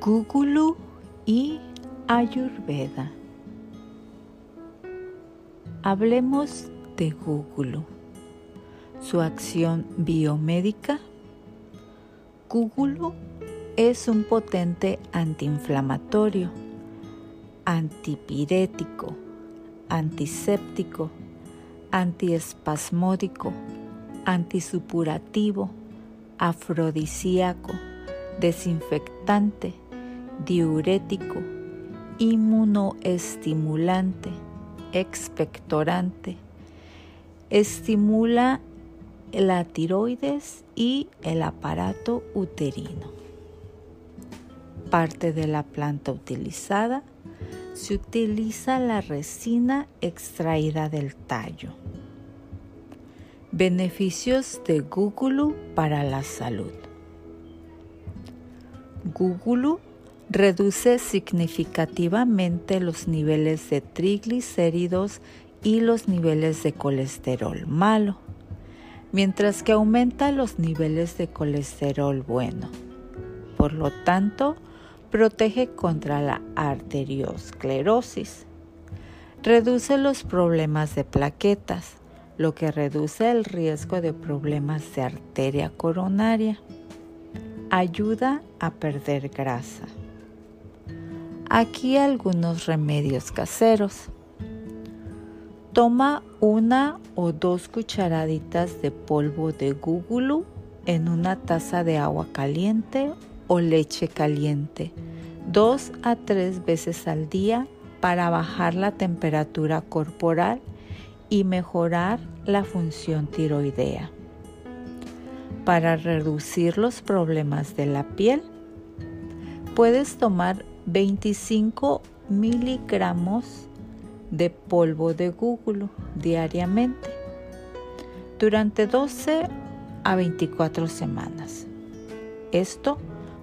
Gugulu y Ayurveda. Hablemos de Gugulu. Su acción biomédica. Gugulu es un potente antiinflamatorio, antipirético, antiséptico, antiespasmódico, antisupurativo, afrodisíaco desinfectante, diurético, inmunoestimulante, expectorante. Estimula la tiroides y el aparato uterino. Parte de la planta utilizada se utiliza la resina extraída del tallo. Beneficios de gúgulu para la salud. Gugulu reduce significativamente los niveles de triglicéridos y los niveles de colesterol malo, mientras que aumenta los niveles de colesterol bueno. Por lo tanto, protege contra la arteriosclerosis. Reduce los problemas de plaquetas, lo que reduce el riesgo de problemas de arteria coronaria ayuda a perder grasa. Aquí algunos remedios caseros. Toma una o dos cucharaditas de polvo de gúgulu en una taza de agua caliente o leche caliente dos a tres veces al día para bajar la temperatura corporal y mejorar la función tiroidea para reducir los problemas de la piel, puedes tomar 25 miligramos de polvo de gúgulo diariamente durante 12 a 24 semanas. Esto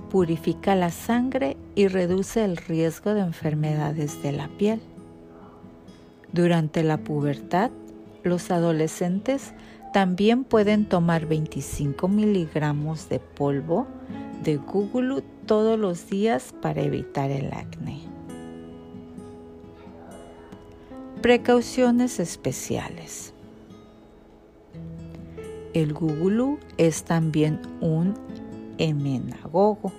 purifica la sangre y reduce el riesgo de enfermedades de la piel. Durante la pubertad, los adolescentes también pueden tomar 25 miligramos de polvo de gúgulu todos los días para evitar el acné. Precauciones especiales. El gúgulu es también un emenagogo,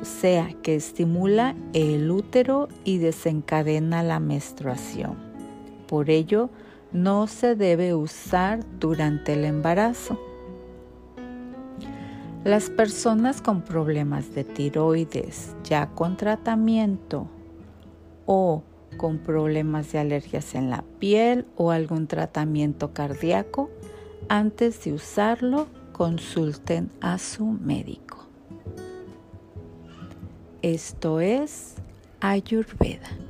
o sea que estimula el útero y desencadena la menstruación. Por ello, no se debe usar durante el embarazo. Las personas con problemas de tiroides ya con tratamiento o con problemas de alergias en la piel o algún tratamiento cardíaco, antes de usarlo consulten a su médico. Esto es Ayurveda.